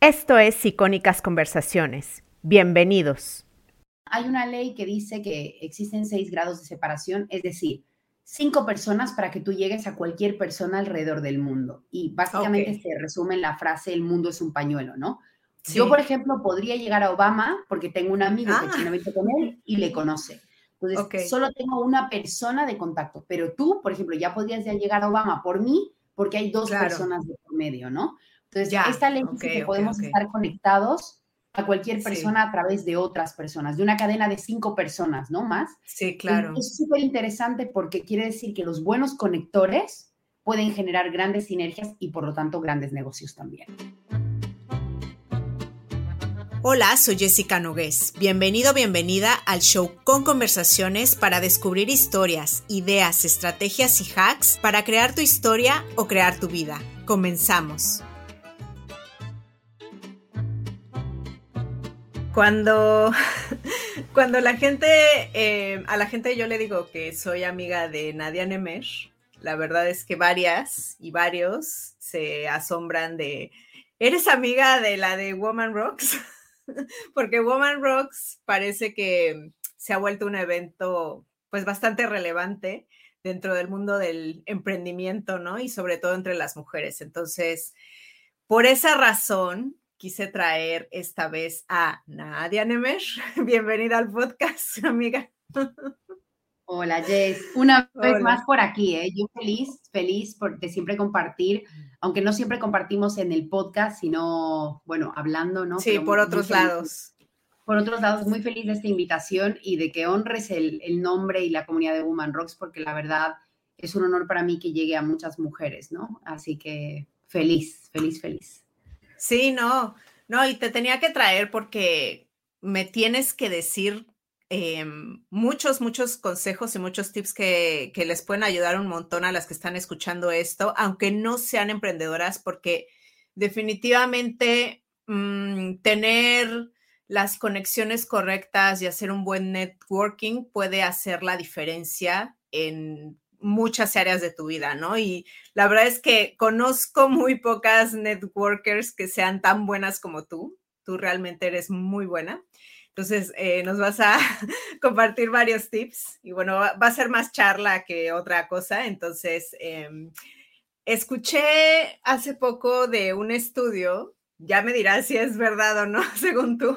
Esto es Icónicas Conversaciones. Bienvenidos. Hay una ley que dice que existen seis grados de separación, es decir, cinco personas para que tú llegues a cualquier persona alrededor del mundo. Y básicamente se resume en la frase, el mundo es un pañuelo, ¿no? Yo, por ejemplo, podría llegar a Obama porque tengo un amigo que tiene ah. con él y le conoce. Entonces, solo tengo una persona de contacto, pero tú, por ejemplo, ya podrías ya llegar a Obama por mí porque hay dos personas de por medio, ¿no? Entonces, ya. esta ley dice que podemos estar conectados a cualquier persona a través de otras personas, de una cadena de cinco personas, ¿no? Más. Sí, claro. es súper interesante porque quiere decir que los buenos conectores pueden generar grandes sinergias y por lo tanto grandes negocios también. Hola, soy Jessica Nogués. Bienvenido, bienvenida al show con conversaciones para descubrir historias, ideas, estrategias y hacks para crear tu historia o crear tu vida. Comenzamos. Cuando, cuando la gente, eh, a la gente yo le digo que soy amiga de Nadia Nemesh, la verdad es que varias y varios se asombran de, ¿eres amiga de la de Woman Rocks? porque Woman Rocks parece que se ha vuelto un evento pues bastante relevante dentro del mundo del emprendimiento, ¿no? Y sobre todo entre las mujeres. Entonces, por esa razón, quise traer esta vez a Nadia Nemesh. Bienvenida al podcast, amiga. Hola, Jess. Una vez más por aquí, ¿eh? Yo feliz, feliz por, de siempre compartir, aunque no siempre compartimos en el podcast, sino, bueno, hablando, ¿no? Sí, por otros lados. Por otros lados, muy feliz de esta invitación y de que honres el, el nombre y la comunidad de Woman Rocks, porque la verdad es un honor para mí que llegue a muchas mujeres, ¿no? Así que feliz, feliz, feliz. Sí, no, no, y te tenía que traer porque me tienes que decir Em, muchos, muchos consejos y muchos tips que, les pueden ayudar un montón a las que están escuchando esto, aunque no sean emprendedoras, porque definitivamente mm, tener las conexiones correctas y hacer un buen networking puede hacer la diferencia en muchas áreas de tu vida, ¿no? Y la verdad es que conozco muy pocas networkers que sean tan buenas como tú. Tú realmente eres muy buena. Entonces, eh, nos vas a compartir varios tips y bueno, va, a ser más charla que otra cosa. Entonces, em, escuché hace poco de un estudio, ya me dirás si es verdad o no, según tú,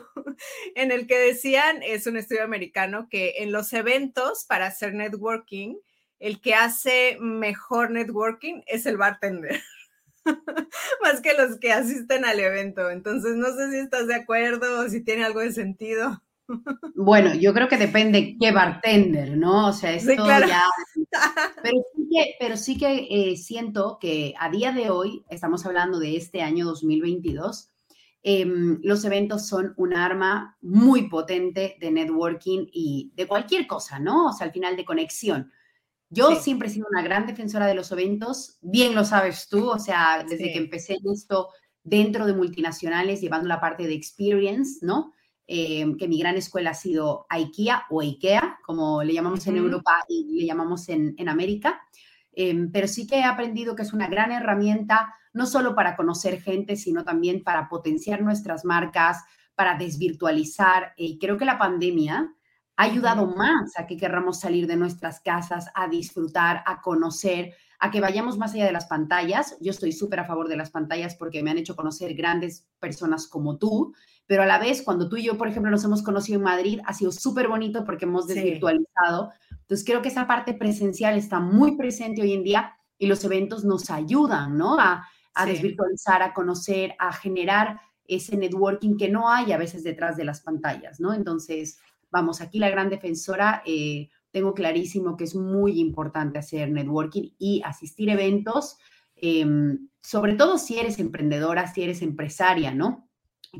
en el que decían, es un estudio americano, que en los eventos para hacer networking, el que hace mejor networking es el bartender. más que los que asisten al evento. Entonces, no sé si estás de acuerdo o si tiene algo de sentido. Bueno, yo creo que depende qué bartender, ¿no? O sea, esto ya... Pero sí que, pero sí que eh, siento que a día de hoy, estamos hablando de este año 2022, em, los eventos son un arma muy potente de networking y de cualquier cosa, ¿no? O sea, al final de conexión. Yo siempre he sido una gran defensora de los eventos, bien lo sabes tú, o sea, desde que empecé en esto dentro de multinacionales, llevando la parte de experience, ¿no? Eh, que mi gran escuela ha sido IKEA o IKEA, como le llamamos en Europa y le llamamos en, en América. Em, pero sí que he aprendido que es una gran herramienta, no solo para conocer gente, sino también para potenciar nuestras marcas, para desvirtualizar. Y creo que la pandemia ha ayudado más a que querramos salir de nuestras casas, a disfrutar, a conocer, a que vayamos más allá de las pantallas. Yo estoy súper a favor de las pantallas porque me han hecho conocer grandes personas como tú, pero a la vez, cuando tú y yo, por ejemplo, nos hemos conocido en Madrid, ha sido súper bonito porque hemos desvirtualizado. Entonces, creo que esa parte presencial está muy presente hoy en día y los eventos nos ayudan, ¿no? A, desvirtualizar, a conocer, a generar ese networking que no hay a veces detrás de las pantallas, ¿no? Entonces, vamos, aquí la gran defensora, eh, tengo clarísimo que es muy importante hacer networking y asistir a eventos, em, sobre todo si eres emprendedora, si eres empresaria, ¿no?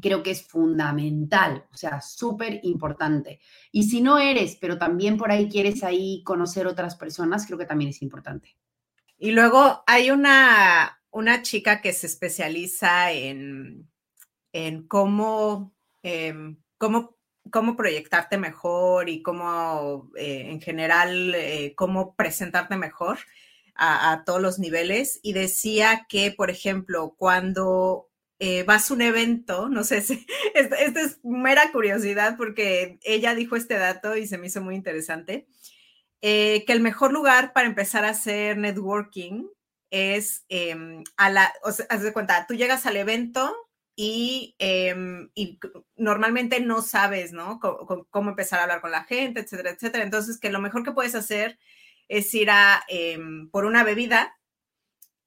Creo que es fundamental, o sea, súper importante. Y si no eres, pero también por ahí quieres ahí conocer otras personas, creo que también es importante. Y luego hay una, una chica que se especializa en, en cómo, em, cómo cómo proyectarte mejor y cómo, eh, en general, eh, cómo presentarte mejor a, todos los niveles. Y decía que, por ejemplo, cuando eh, vas a un evento, no sé si, esto, es mera curiosidad porque ella dijo este dato y se me hizo muy interesante, que el mejor lugar para empezar a hacer networking es em, a la, haz de cuenta, tú llegas al evento y, em, normalmente no sabes, ¿no? cómo empezar a hablar con la gente, etcétera, etcétera. Entonces, que lo mejor que puedes hacer es ir a em, por una bebida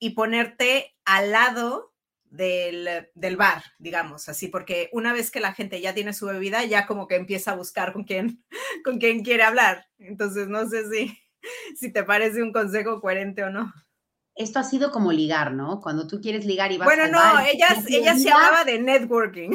y ponerte al lado del, del, bar, digamos, así, porque una vez que la gente ya tiene su bebida, ya como que empieza a buscar con quién, con quién quiere hablar. Entonces, no sé si, si te parece un consejo coherente o no esto ha sido como ligar, ¿no? Cuando tú quieres ligar y vas Bueno, no, ella, ella se hablaba de networking.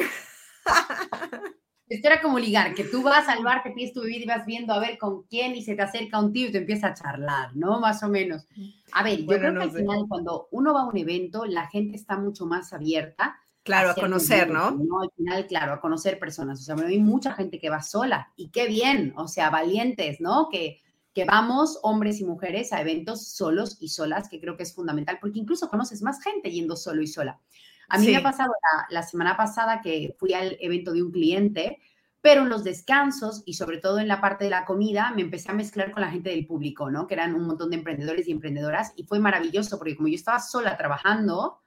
Esto era como ligar, que tú vas al bar, te pides tu bebida y vas viendo a ver con quién y se te acerca un tío y te empieza a charlar, ¿no? Más o menos. A ver, yo creo que al final cuando uno va a un evento, la gente está mucho más abierta. Claro, a conocer, ¿no? ¿no? Al final, claro, a conocer personas. O sea, hay mucha gente que va sola y qué bien, o sea, valientes, ¿no? Que, que vamos, hombres y mujeres, a eventos solos y solas, que creo que es fundamental, porque incluso conoces más gente yendo solo y sola. A mí me ha pasado la, semana pasada que fui al evento de un cliente, pero en los descansos y sobre todo en la parte de la comida me empecé a mezclar con la gente del público, ¿no? Que eran un montón de emprendedores y emprendedoras y fue maravilloso porque como yo estaba sola trabajando,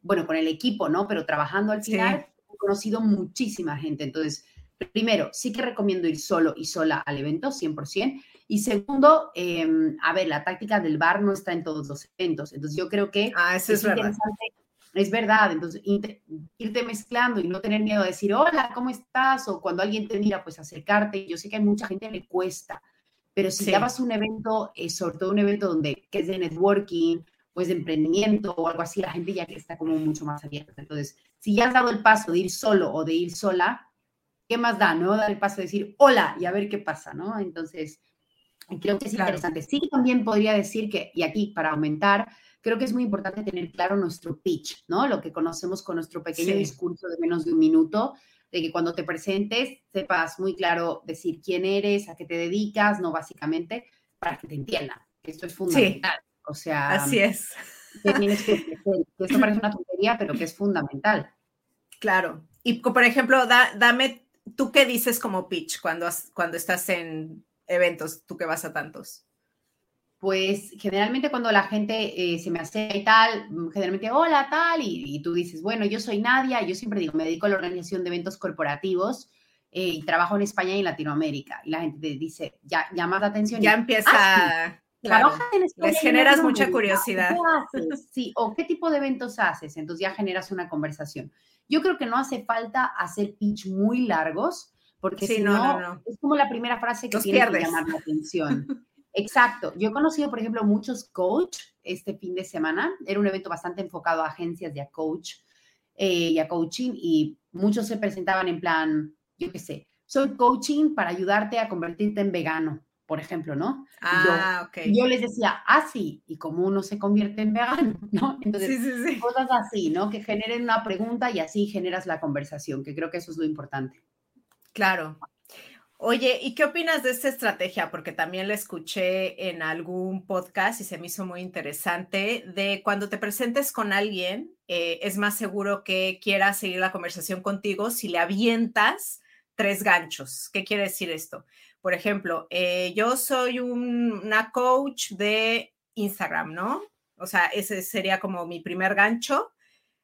bueno, con el equipo, ¿no? Pero trabajando al final, he conocido muchísima gente. Entonces, primero, sí que recomiendo ir solo y sola al evento, 100%. Y segundo, em, a ver, la táctica del bar no está en todos los eventos. Entonces yo creo que ah, eso es, verdad. Es verdad, entonces irte mezclando y no tener miedo a decir, hola, ¿cómo estás? O cuando alguien te mira, pues acercarte. Yo sé que a mucha gente le cuesta, pero si ya vas a un evento, eh, sobre todo un evento donde que es de networking, pues de emprendimiento o algo así, la gente ya está como mucho más abierta. Entonces, si ya has dado el paso de ir solo o de ir sola, ¿qué más da, no? Dar el paso de decir hola y a ver qué pasa, ¿no? Entonces, Creo que es interesante. Sí, también podría decir que, y aquí para aumentar, creo que es muy importante tener claro nuestro pitch, ¿no? Lo que conocemos con nuestro pequeño discurso de menos de un minuto, de que cuando te presentes sepas muy claro decir quién eres, a qué te dedicas, no básicamente, para que te entiendan. Esto es fundamental. O sea, así es. Que tienes que, que esto parece una tontería, pero que es fundamental. Claro. Y por ejemplo, dame, ¿tú qué dices como pitch cuando, cuando estás en eventos, tú que vas a tantos? Pues generalmente cuando la gente eh, se me hace y tal, mm, generalmente, hola, tal, y, tú dices, bueno, yo soy Nadia, yo siempre digo, me dedico a la organización de eventos corporativos eh, y trabajo en España y en Latinoamérica. Y la gente te dice, ya llama la atención. Ya empieza... Ah, Les generas mucha curiosidad. Sí, o qué tipo de eventos haces. Entonces ya generas una conversación. Yo creo que no hace falta hacer pitch muy largos, porque si no, es como la primera frase que tiene que llamar la atención. Exacto. Yo he conocido, por ejemplo, muchos coach este fin de semana. Era un evento bastante enfocado a agencias y a coach eh, y a coaching y muchos se presentaban en plan, yo qué sé, soy coaching para ayudarte a convertirte en vegano, por ejemplo, ¿no? Ah, yo, yo les decía, ah, sí, y cómo uno se convierte en vegano, ¿no? Entonces, sí, sí, cosas así, ¿no? Que generen una pregunta y así generas la conversación, que creo que eso es lo importante. Claro. Oye, ¿y qué opinas de esta estrategia? Porque también la escuché en algún podcast y se me hizo muy interesante, de cuando te presentes con alguien, eh, es más seguro que quiera seguir la conversación contigo si le avientas tres ganchos. ¿Qué quiere decir esto? Por ejemplo, eh, yo soy una coach de Instagram, ¿no? O sea, ese sería como mi primer gancho,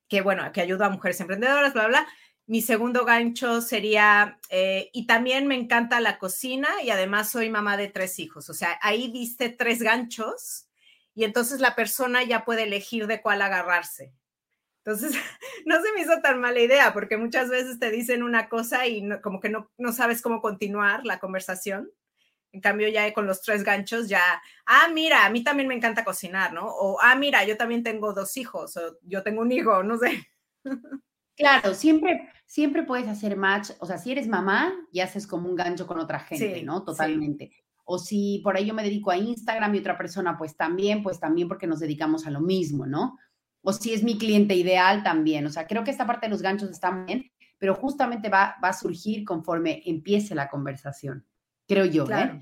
que bueno, que ayuda a mujeres emprendedoras, bla, bla. Mi segundo gancho sería, eh, y también me encanta la cocina y además soy mamá de tres hijos. O sea, ahí diste tres ganchos y entonces la persona ya puede elegir de cuál agarrarse. Entonces, no se me hizo tan mala idea porque muchas veces te dicen una cosa y como que no, no sabes cómo continuar la conversación. En cambio, ya con los tres ganchos, ya, ah, mira, a mí también me encanta cocinar, ¿no? O, ah, mira, yo también tengo dos hijos, o yo tengo un hijo, no sé. Claro, siempre, siempre puedes hacer match, o sea, si eres mamá y haces como un gancho con otra gente, ¿no? Totalmente. O si por ahí yo me dedico a Instagram y otra persona, pues también, pues también porque nos dedicamos a lo mismo, ¿no? O si es mi cliente ideal también. O sea, creo que esta parte de los ganchos está bien, pero justamente va, va a surgir conforme empiece la conversación, creo yo, ¿eh?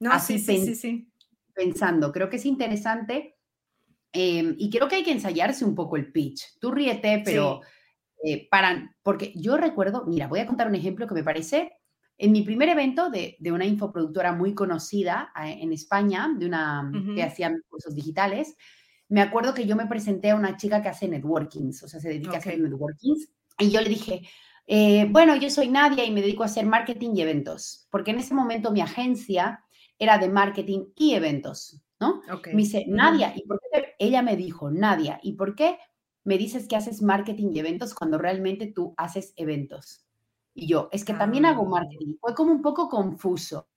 No, Así sí, sí, sí, Pensando, creo que es interesante em, y creo que hay que ensayarse un poco el pitch. Tú ríete, pero eh, para, porque yo recuerdo, mira, voy a contar un ejemplo que me parece, en mi primer evento de, de una infoproductora muy conocida en España, de una que hacía cursos digitales, me acuerdo que yo me presenté a una chica que hace networkings, o sea, se dedica a hacer networkings, y yo le dije, eh, bueno, yo soy Nadia y me dedico a hacer marketing y eventos, porque en ese momento mi agencia era de marketing y eventos, ¿no? Me dice, Nadia, ¿y por qué? Ella me dijo, Nadia, ¿y por qué me dices que haces marketing y eventos cuando realmente tú haces eventos? Y yo, es que también hago ah. marketing. Fue como un poco confuso.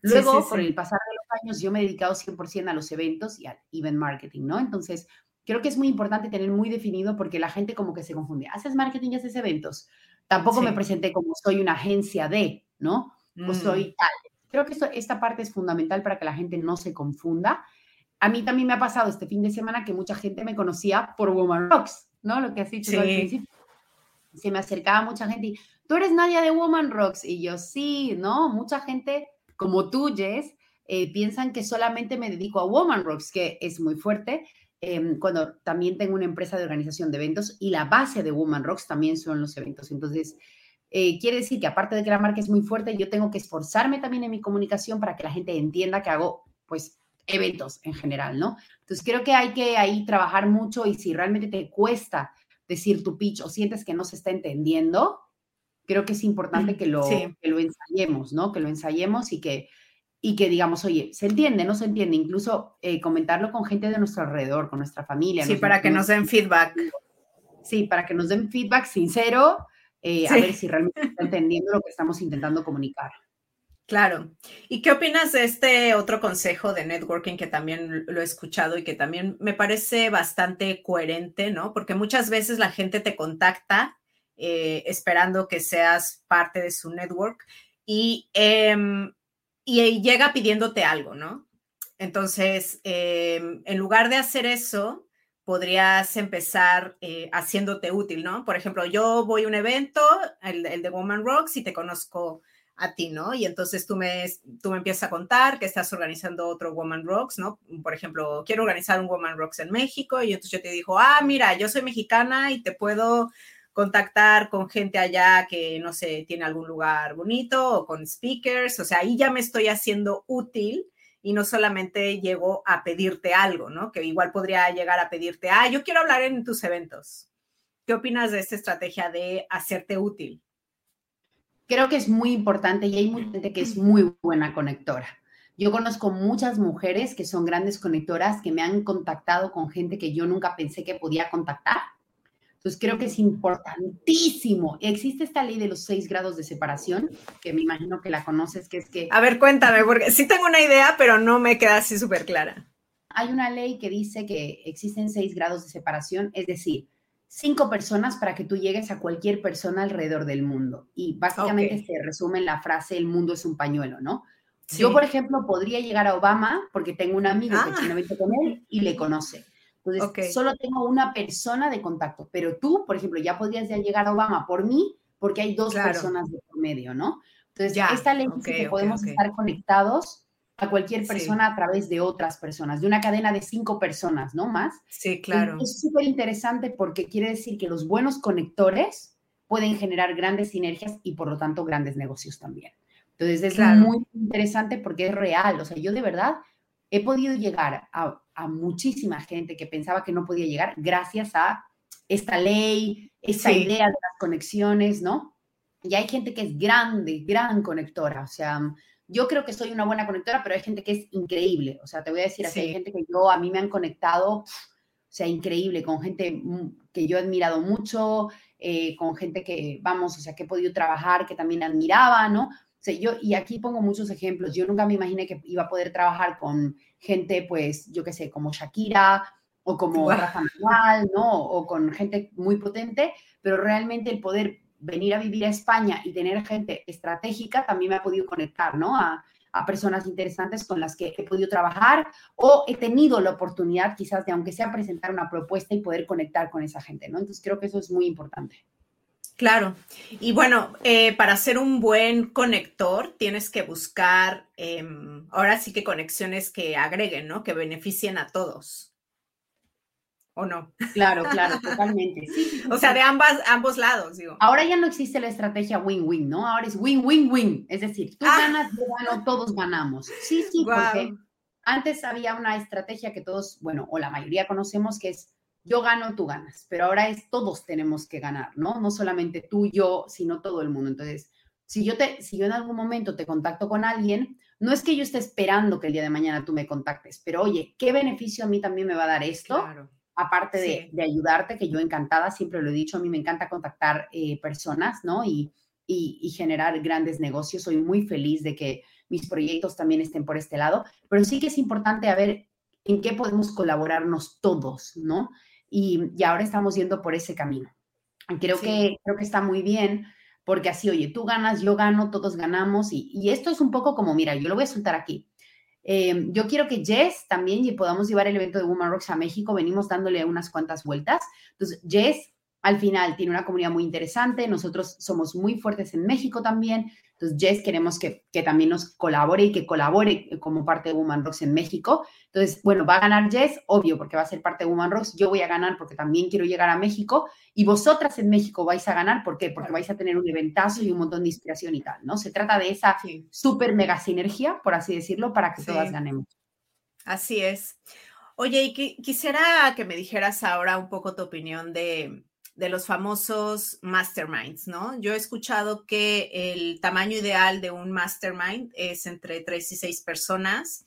Luego, por el pasar de los años, yo me he dedicado 100% a los eventos y al event marketing, ¿no? Entonces, creo que es muy importante tener muy definido porque la gente como que se confunde. ¿Haces marketing y haces eventos? Tampoco me presenté como soy una agencia de, ¿no? O soy mm. tal. Creo que esta parte es fundamental para que la gente no se confunda. A mí también me ha pasado este fin de semana que mucha gente me conocía por Woman Rocks, ¿no? Lo que has dicho al principio. Se me acercaba mucha gente y, tú eres Nadia de Woman Rocks. Y yo, sí, ¿no? Mucha gente como tú, Jess, eh, piensan que solamente me dedico a Woman Rocks, que es muy fuerte, Em, cuando también tengo una empresa de organización de eventos y la base de Woman Rocks también son los eventos. Entonces, eh, quiere decir que aparte de que la marca es muy fuerte, yo tengo que esforzarme también en mi comunicación para que la gente entienda que hago, pues, eventos en general, ¿no? Entonces, creo que hay que ahí trabajar mucho y si realmente te cuesta decir tu pitch o sientes que no se está entendiendo, creo que es importante que lo, que lo ensayemos, ¿no? Que lo ensayemos y que y que digamos, oye, se entiende, no se entiende, incluso eh, comentarlo con gente de nuestro alrededor, con nuestra familia. Sí, para que nos den feedback. Sí, para que nos den feedback sincero, eh, a ver si realmente está entendiendo lo que estamos intentando comunicar. Claro. ¿Y qué opinas de este otro consejo de networking que también lo he escuchado y que también me parece bastante coherente, ¿no? Porque muchas veces la gente te contacta eh, esperando que seas parte de su network y em, y llega pidiéndote algo, ¿no? Entonces, em, en lugar de hacer eso, podrías empezar eh, haciéndote útil, ¿no? Por ejemplo, yo voy a un evento, el, de Woman Rocks, y te conozco a ti, ¿no? Y entonces tú me, tú me empiezas a contar que estás organizando otro Woman Rocks, ¿no? Por ejemplo, quiero organizar un Woman Rocks en México, y entonces yo te digo, ah, mira, yo soy mexicana y te puedo contactar con gente allá que, no sé, tiene algún lugar bonito o con speakers, o sea, ahí ya me estoy haciendo útil y no solamente llego a pedirte algo, ¿no? Que igual podría llegar a pedirte, ah, yo quiero hablar en tus eventos. ¿Qué opinas de esta estrategia de hacerte útil? Creo que es muy importante y hay mucha gente que es muy buena conectora. Yo conozco muchas mujeres que son grandes conectoras que me han contactado con gente que yo nunca pensé que podía contactar entonces, creo que es importantísimo. Existe esta ley de los seis grados de separación, que me imagino que la conoces, que es que... A ver, cuéntame, porque sí tengo una idea, pero no me queda así súper clara. Hay una ley que dice que existen seis grados de separación, es decir, cinco personas para que tú llegues a cualquier persona alrededor del mundo. Y básicamente se resume en la frase, el mundo es un pañuelo, ¿no? Yo, por ejemplo, podría llegar a Obama porque tengo un amigo que tiene ah. con él y le conoce. Entonces, solo tengo una persona de contacto, pero tú, por ejemplo, ya podrías ya llegar a Obama por mí, porque hay dos personas de por medio, ¿no? Entonces, ya. esta ley dice que podemos estar conectados a cualquier persona a través de otras personas, de una cadena de cinco personas, ¿no? Más. Sí, claro. es súper interesante porque quiere decir que los buenos conectores pueden generar grandes sinergias y por lo tanto grandes negocios también. Entonces es muy interesante porque es real. O sea, yo de verdad he podido llegar a, muchísima gente que pensaba que no podía llegar gracias a esta ley, esta idea de las conexiones, ¿no? Y hay gente que es grande, gran conectora, o sea, yo creo que soy una buena conectora, pero hay gente que es increíble, o sea, te voy a decir así, hay gente que yo, a mí me han conectado, o sea, increíble, con gente que yo he admirado mucho, eh, con gente que, vamos, o sea, que he podido trabajar, que también admiraba, ¿no? yo, y aquí pongo muchos ejemplos, yo nunca me imaginé que iba a poder trabajar con gente, pues, yo qué sé, como Shakira o como Rafa Manuel, ¿no? O con gente muy potente, pero realmente el poder venir a vivir a España y tener gente estratégica también me ha podido conectar, ¿no? A, a personas interesantes con las que he podido trabajar o he tenido la oportunidad quizás de, aunque sea, presentar una propuesta y poder conectar con esa gente, ¿no? Entonces creo que eso es muy importante. Claro. Y bueno, eh, para ser un buen conector tienes que buscar, em, ahora sí que conexiones que agreguen, ¿no? Que beneficien a todos. ¿O no? Claro, claro, totalmente. o sea, de ambas, ambos lados, digo. Ahora ya no existe la estrategia win-win, ¿no? Ahora es win-win-win. Es decir, tú ah. ganas, yo gano, todos ganamos. Sí, sí, porque antes había una estrategia que todos, bueno, o la mayoría conocemos, que es yo gano, tú ganas, pero ahora es todos tenemos que ganar, ¿no? No solamente tú, yo, sino todo el mundo. Entonces, si yo, te, si yo en algún momento te contacto con alguien, no es que yo esté esperando que el día de mañana tú me contactes, pero oye, ¿qué beneficio a mí también me va a dar esto? Aparte de, ayudarte, que yo encantada, siempre lo he dicho, a mí me encanta contactar eh, personas, ¿no? Y, y, generar grandes negocios. Soy muy feliz de que mis proyectos también estén por este lado, pero sí que es importante a ver en qué podemos colaborarnos todos, ¿no? Y, y ahora estamos yendo por ese camino. Creo, que, creo que está muy bien porque así, oye, tú ganas, yo gano, todos ganamos y, y esto es un poco como, mira, yo lo voy a soltar aquí. Eh, yo quiero que Jess también y podamos llevar el evento de Woman Rocks a México. Venimos dándole unas cuantas vueltas. Entonces, Jess al final tiene una comunidad muy interesante. Nosotros somos muy fuertes en México también. Entonces, Jess queremos que, que, también nos colabore y que colabore como parte de Woman Rocks en México. Entonces, bueno, va a ganar Jess, obvio, porque va a ser parte de Woman Rocks. Yo voy a ganar porque también quiero llegar a México. Y vosotras en México vais a ganar, ¿por qué? Porque vais a tener un eventazo y un montón de inspiración y tal, ¿no? Se trata de esa súper mega sinergia, por así decirlo, para que todas ganemos. Así es. Oye, y quisiera que me dijeras ahora un poco tu opinión de, de los famosos masterminds, ¿no? Yo he escuchado que el tamaño ideal de un mastermind es entre tres y seis personas,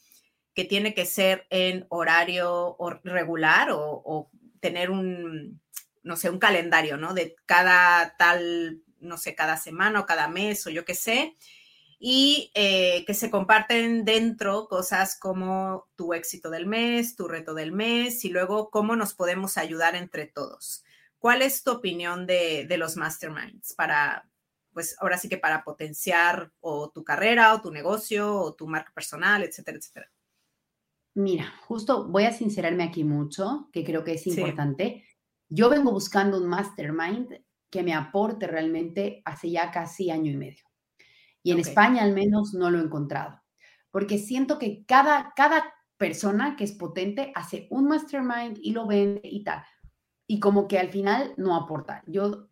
que tiene que ser en horario regular o, tener un, no sé, un calendario, ¿no? De cada tal, no sé, cada semana o cada mes o yo qué sé, y eh, que se comparten dentro cosas como tu éxito del mes, tu reto del mes y luego cómo nos podemos ayudar entre todos. ¿Cuál es tu opinión de, los masterminds para, pues ahora sí que para potenciar o tu carrera o tu negocio o tu marca personal, etcétera, etcétera? Mira, justo voy a sincerarme aquí mucho, que creo que es importante. Yo vengo buscando un mastermind que me aporte realmente hace ya casi año y medio. Y en España al menos no lo he encontrado, porque siento que cada, cada persona que es potente hace un mastermind y lo vende y tal y como que al final no aporta. Yo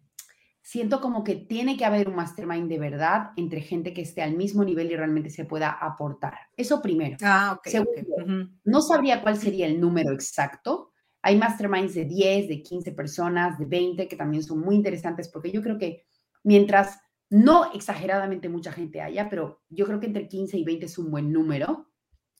siento como que tiene que haber un mastermind de verdad entre gente que esté al mismo nivel y realmente se pueda aportar. Eso primero. Ah, ok. Segundo, no sabría cuál sería el número exacto. Hay masterminds de 10, de 15 personas, de 20, que también son muy interesantes porque yo creo que mientras no exageradamente mucha gente haya, pero yo creo que entre 15 y 20 es un buen número.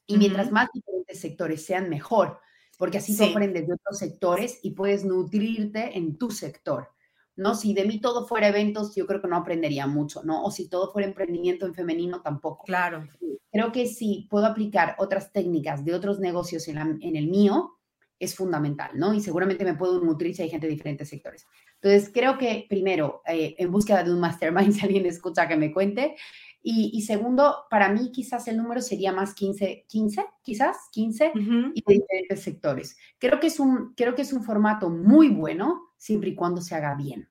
Y mientras más diferentes sectores sean, mejor porque así sí. aprendes de otros sectores y puedes nutrirte en tu sector. ¿no? Si de mí todo fuera eventos, yo creo que no aprendería mucho, ¿no? O si todo fuera emprendimiento en femenino, tampoco. Claro. Creo que si puedo aplicar otras técnicas de otros negocios en, el mío, es fundamental, ¿no? Y seguramente me puedo nutrir si hay gente de diferentes sectores. Entonces, creo que primero, eh, en búsqueda de un mastermind, si alguien escucha que me cuente, y, segundo, para mí quizás el número sería más 15, 15 quizás 15 y de diferentes sectores. Creo que, es un, creo que es un formato muy bueno siempre y cuando se haga bien.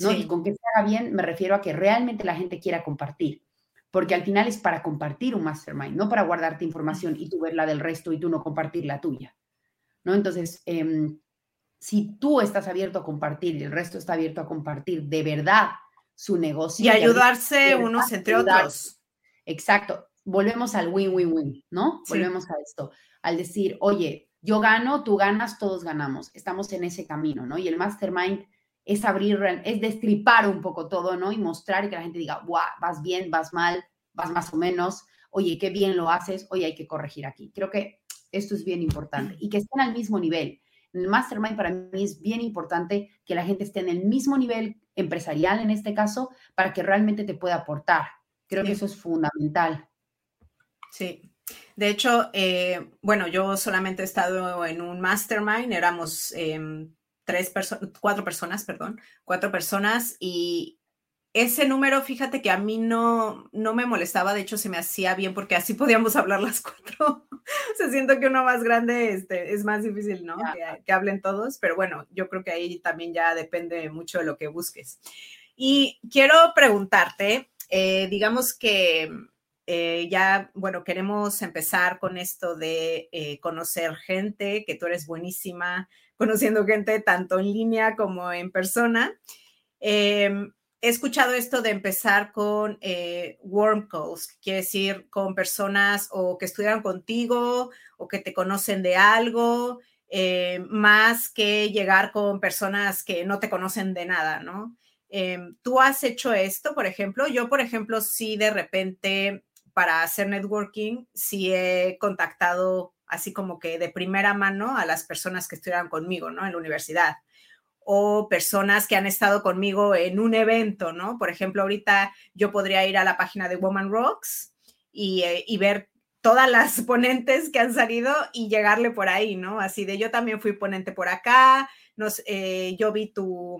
¿no? Y con que se haga bien me refiero a que realmente la gente quiera compartir, porque al final es para compartir un mastermind, no para guardarte información y tú ver la del resto y tú no compartir la tuya. ¿no? Entonces, em, si tú estás abierto a compartir y el resto está abierto a compartir de verdad su negocio. Y ayudarse unos entre otros. Exacto. Volvemos al win-win-win, ¿no? Volvemos a esto, al decir, oye, yo gano, tú ganas, todos ganamos. Estamos en ese camino, ¿no? Y el mastermind es abrir, es destripar un poco todo, ¿no? Y mostrar y que la gente diga, guau, vas bien, vas mal, vas más o menos, oye, qué bien lo haces, oye, hay que corregir aquí. Creo que esto es bien importante y que estén al mismo nivel. En el mastermind para mí es bien importante que la gente esté en el mismo nivel empresarial en este caso para que realmente te pueda aportar. Creo que eso es fundamental. Sí. De hecho, eh, bueno, yo solamente he estado en un mastermind, éramos em, tres personas, cuatro personas, perdón, cuatro personas y ese número, fíjate que a mí no, no me molestaba, de hecho se me hacía bien porque así podíamos hablar las cuatro. se siento que uno más grande este, es más difícil, ¿no? Que, hablen todos, pero bueno, yo creo que ahí también ya depende mucho de lo que busques. Y quiero preguntarte, eh, digamos que eh, ya, bueno, queremos empezar con esto de eh, conocer gente, que tú eres buenísima conociendo gente tanto en línea como en persona. Em, he escuchado esto de empezar con eh, warm calls, quiere decir con personas o que estudian contigo o que te conocen de algo, eh, más que llegar con personas que no te conocen de nada, ¿no? Em, ¿Tú has hecho esto, por ejemplo? Yo, por ejemplo, sí de repente para hacer networking, sí he contactado así como que de primera mano a las personas que estudian conmigo, ¿no? En la universidad o personas que han estado conmigo en un evento, ¿no? Por ejemplo, ahorita yo podría ir a la página de Woman Rocks y, eh, ver todas las ponentes que han salido y llegarle por ahí, ¿no? Así de yo también fui ponente por acá, nos, eh, yo vi tu,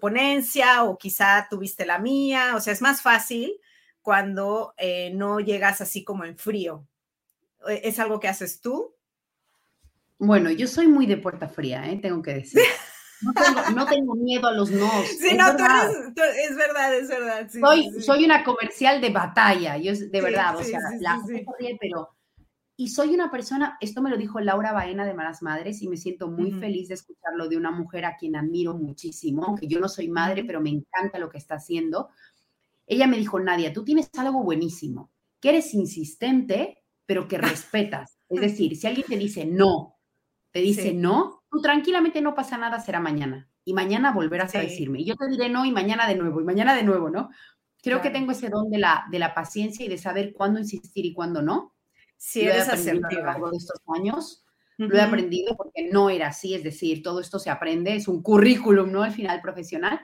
ponencia o quizá tuviste la mía, o sea, es más fácil cuando eh, no llegas así como en frío. ¿Es algo que haces tú? Bueno, yo soy muy de puerta fría, tengo que decir. No tengo, miedo a los no. Sí, no, tú eres, es verdad, es verdad. soy, soy una comercial de batalla, yo de verdad, o sea, la pero... Y soy una persona, esto me lo dijo Laura Baena de Malas Madres y me siento muy feliz de escucharlo de una mujer a quien admiro muchísimo, aunque yo no soy madre, pero me encanta lo que está haciendo. Ella me dijo, Nadia, tú tienes algo buenísimo, que eres insistente, pero que respetas. Es decir, si alguien te dice no, te dice no, tú tranquilamente no pasa nada, será mañana. Y mañana volverás a decirme. Y yo te diré no y mañana de nuevo, y mañana de nuevo, ¿no? Creo que tengo ese don de la, de la paciencia y de saber cuándo insistir y cuándo no. Sí, eres asertiva. A lo largo de estos años lo he aprendido porque no era así, es decir, todo esto se aprende, es un currículum, ¿no? Al final profesional.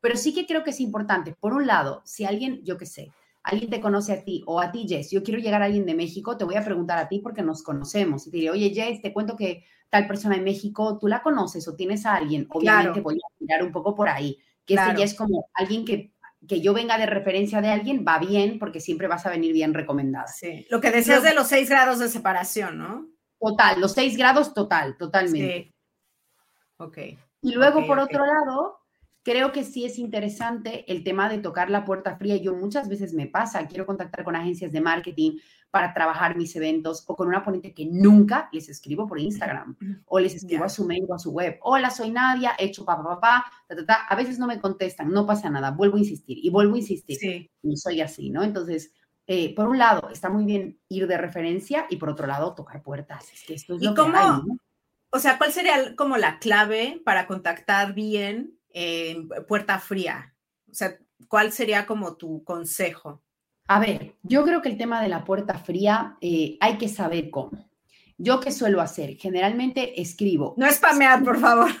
Pero sí que creo que es importante. Por un lado, si alguien, yo qué sé, alguien te conoce a ti o a ti, Jess, yo quiero llegar a alguien de México, te voy a preguntar a ti porque nos conocemos. Y te diré, oye, Jess, te cuento que tal persona en México, tú la conoces o tienes a alguien, obviamente voy a mirar un poco por ahí, que ya es como alguien que, que yo venga de referencia de alguien, va bien porque siempre vas a venir bien recomendada. Sí, lo que decías de los seis grados de separación, ¿no? Total, los seis grados total, totalmente. Sí. Ok. Y luego, por otro lado, creo que sí es interesante el tema de tocar la puerta fría. Yo muchas veces me pasa, quiero contactar con agencias de marketing para trabajar mis eventos o con una ponente que nunca les escribo por Instagram o les escribo a su mail o a su web. Hola, soy Nadia, he hecho papá, papá, pa, A veces no me contestan, no pasa nada, vuelvo a insistir y vuelvo a insistir. Sí. Y soy así, ¿no? Entonces, eh, por un lado, está muy bien ir de referencia y por otro lado, tocar puertas. Es que esto es lo que hay, O sea, ¿cuál sería como la clave para contactar bien puerta fría? O sea, ¿cuál sería como tu consejo? A ver, yo creo que el tema de la puerta fría eh, hay que saber cómo. Yo qué suelo hacer, generalmente escribo. No spamear, por favor.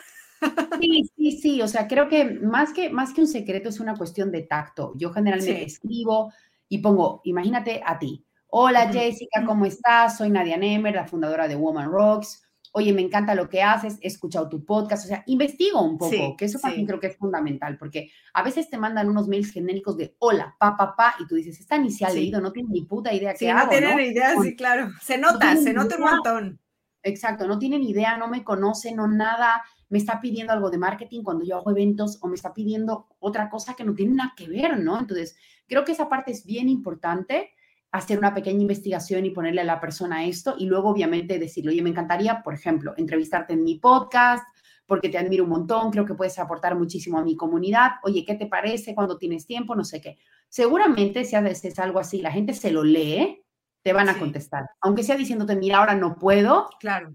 Sí, sí, sí, o sea, creo que más que, más que un secreto es una cuestión de tacto. Yo generalmente escribo y pongo, imagínate a ti. Hola Jessica, ¿cómo estás? Soy Nadia Nemer, la fundadora de Woman Rocks oye, me encanta lo que haces, he escuchado tu podcast, o sea, investigo un poco, que eso también creo que es fundamental, porque a veces te mandan unos mails genéricos de hola, pa, pa, pa, y tú dices, esta ni se ha leído, no tiene ni puta idea qué hago, no tiene ni idea, sí, claro, se nota, se nota un montón. Exacto, no tienen idea, no me conocen, no nada, me está pidiendo algo de marketing cuando yo hago eventos o me está pidiendo otra cosa que no tiene nada que ver, ¿no? Entonces, creo que esa parte es bien importante hacer una pequeña investigación y ponerle a la persona esto y luego obviamente decirle, oye, me encantaría, por ejemplo, entrevistarte en mi podcast porque te admiro un montón, creo que puedes aportar muchísimo a mi comunidad, oye, ¿qué te parece cuando tienes tiempo? No sé qué. Seguramente si haces algo así, la gente se lo lee, te van a contestar, aunque sea diciéndote, mira, ahora no puedo, claro.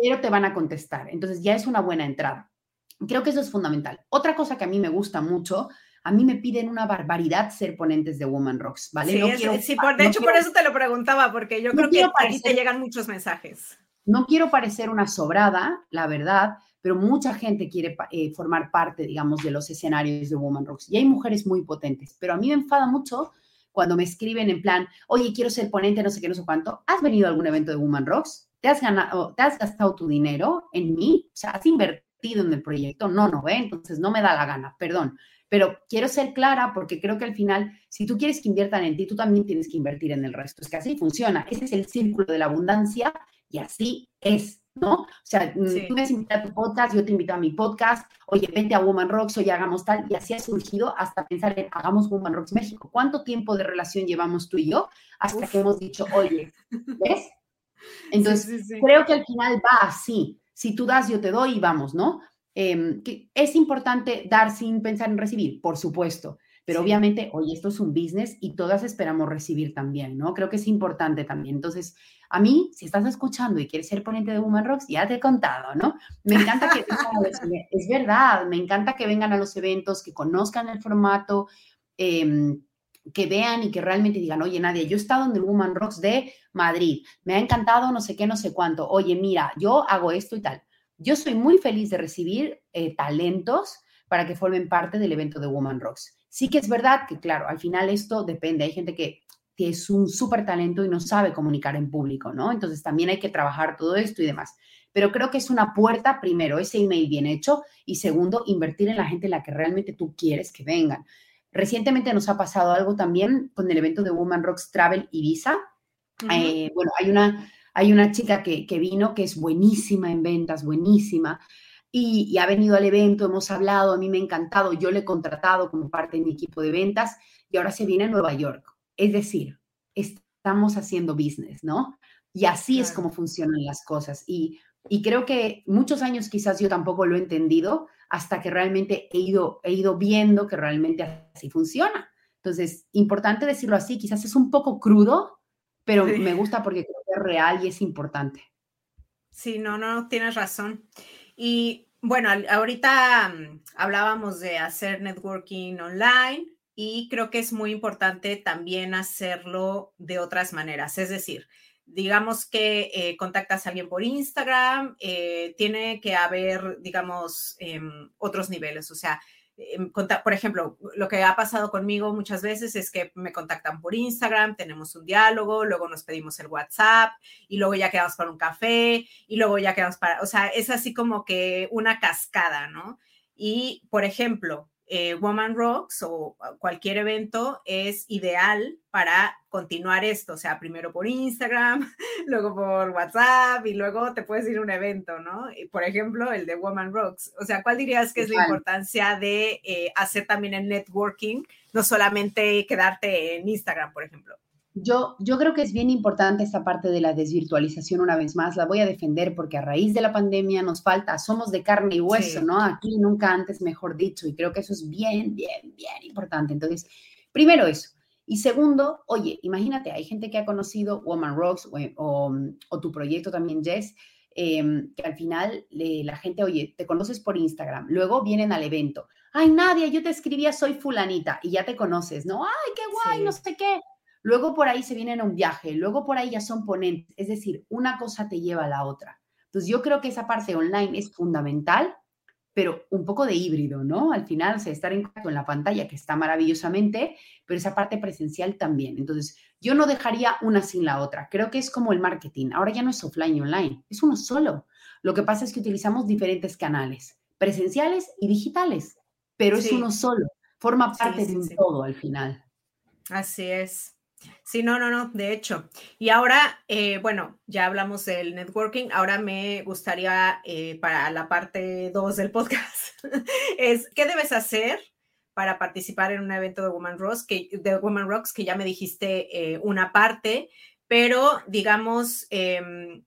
pero te van a contestar. Entonces ya es una buena entrada. Creo que eso es fundamental. Otra cosa que a mí me gusta mucho a mí me piden una barbaridad ser ponentes de Woman Rocks, ¿vale? Sí, de hecho por eso te lo preguntaba, porque yo creo que a ti te llegan muchos mensajes. No quiero parecer una sobrada, la verdad, pero mucha gente quiere eh, formar parte, digamos, de los escenarios de Woman Rocks. Y hay mujeres muy potentes, pero a mí me enfada mucho cuando me escriben en plan, oye, quiero ser ponente, no sé qué, no sé cuánto. ¿Has venido a algún evento de Woman Rocks? ¿Te has, ganado, ¿Te has gastado tu dinero en mí? O sea, ¿has invertido en el proyecto? No, no, ¿eh? Entonces no me da la gana, perdón. Pero quiero ser clara porque creo que al final, si tú quieres que inviertan en ti, tú también tienes que invertir en el resto. Es que así funciona. Ese es el círculo de la abundancia y así es. ¿no? O sea, mm, tú me has invitado a tu podcast, yo te invito a mi podcast, oye, vente a Woman Rocks, oye, hagamos tal, y así ha surgido hasta pensar en hagamos Woman Rocks México. ¿Cuánto tiempo de relación llevamos tú y yo hasta que hemos dicho, oye, ¿ves? Entonces, creo que al final va así si tú das, yo te doy y vamos, ¿no? Em, es importante dar sin pensar en recibir, por supuesto, pero obviamente, oye, esto es un business y todas esperamos recibir también, ¿no? Creo que es importante también. Entonces, a mí, si estás escuchando y quieres ser ponente de Woman Rocks, ya te he contado, ¿no? Me encanta que es verdad, me encanta que vengan a los eventos, que conozcan el formato, em, que vean y que realmente digan, oye, Nadia, yo he estado en el Woman Rocks de Madrid, me ha encantado no sé qué, no sé cuánto, oye, mira, yo hago esto y tal. Yo soy muy feliz de recibir eh, talentos para que formen parte del evento de Woman Rocks. Sí que es verdad que, claro, al final esto depende. Hay gente que, es un súper talento y no sabe comunicar en público, ¿no? Entonces también hay que trabajar todo esto y demás. Pero creo que es una puerta, primero, ese email bien hecho y segundo, invertir en la gente en la que realmente tú quieres que vengan. Recientemente nos ha pasado algo también con el evento de Woman Rocks Travel y Visa. Eh, bueno, hay una, hay una chica que, que, vino que es buenísima en ventas, buenísima, y, ha venido al evento, hemos hablado, a mí me ha encantado, yo le he contratado como parte de mi equipo de ventas y ahora se viene a Nueva York. Es decir, estamos haciendo business, ¿no? Y así es como funcionan las cosas. Y, y creo que muchos años quizás yo tampoco lo he entendido hasta que realmente he ido, he ido viendo que realmente así funciona. Entonces, importante decirlo así, quizás es un poco crudo, pero me gusta porque real y es importante. Sí, no, no, tienes razón. Y bueno, ahorita mm, hablábamos de hacer networking online y creo que es muy importante también hacerlo de otras maneras. Es decir, digamos que eh, contactas a alguien por Instagram, eh, tiene que haber, digamos, em, otros niveles. O sea, por ejemplo, lo que ha pasado conmigo muchas veces es que me contactan por Instagram, tenemos un diálogo, luego nos pedimos el WhatsApp y luego ya quedamos para un café y luego ya quedamos para, o sea, es así como que una cascada, ¿no? Y, por ejemplo, eh, Woman Rocks o cualquier evento es ideal para continuar esto, o sea, primero por Instagram, luego por WhatsApp y luego te puedes ir a un evento, ¿no? Por ejemplo, el de Woman Rocks. O sea, ¿cuál dirías que es la importancia de eh, hacer también el networking, no solamente quedarte en Instagram, por ejemplo? Yo, yo creo que es bien importante esta parte de la desvirtualización una vez más. La voy a defender porque a raíz de la pandemia nos falta, somos de carne y hueso, ¿no? Aquí nunca antes, mejor dicho. Y creo que eso es bien, bien, bien importante. Entonces, primero eso. Y segundo, oye, imagínate, hay gente que ha conocido Woman Rocks o, o, tu proyecto también, Jess, em, que al final la gente, oye, te conoces por Instagram, luego vienen al evento. Ay, Nadia, yo te escribía, soy fulanita, y ya te conoces, ¿no? Ay, qué guay, no sé qué Luego por ahí se vienen a un viaje, luego por ahí ya son ponentes, es decir, una cosa te lleva a la otra. Entonces yo creo que esa parte online es fundamental, pero un poco de híbrido, ¿no? Al final, o sea, estar en contacto en la pantalla, que está maravillosamente, pero esa parte presencial también. Entonces, yo no dejaría una sin la otra. Creo que es como el marketing. Ahora ya no es offline y online, es uno solo. Lo que pasa es que utilizamos diferentes canales, presenciales y digitales, pero es uno solo. Forma parte de un todo al final. Así es. Sí, no, no, no, de hecho. Y ahora, eh, bueno, ya hablamos del networking, ahora me gustaría eh, para la parte 2 del podcast, es, ¿qué debes hacer para participar en un evento de Woman Rocks, que, de Woman Rocks, que ya me dijiste eh, una parte, pero digamos, em,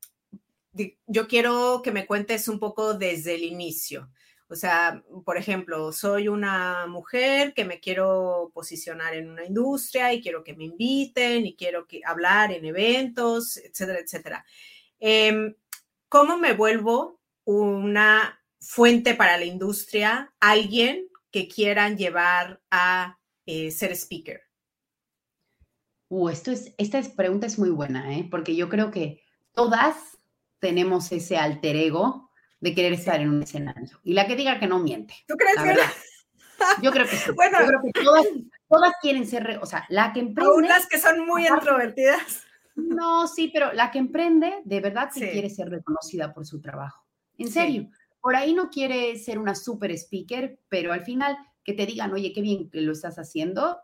yo quiero que me cuentes un poco desde el inicio. O sea, por ejemplo, soy una mujer que me quiero posicionar en una industria y quiero que me inviten y quiero hablar en eventos, etcétera, etcétera. Em, ¿Cómo me vuelvo una fuente para la industria, alguien que quieran llevar a eh, ser speaker? Uh, esto es, esta pregunta es muy buena, ¿eh? porque yo creo que todas tenemos ese alter ego de querer estar en un escenario. Y la que diga que no miente. ¿Tú crees que Yo creo que sí. Bueno, yo creo que todas, quieren ser, o sea, la que emprende. las que son muy introvertidas. No, sí, pero la que emprende de verdad sí. quiere ser reconocida por su trabajo. En serio. Por ahí no quiere ser una super speaker, pero al final que te digan, oye, qué bien que lo estás haciendo,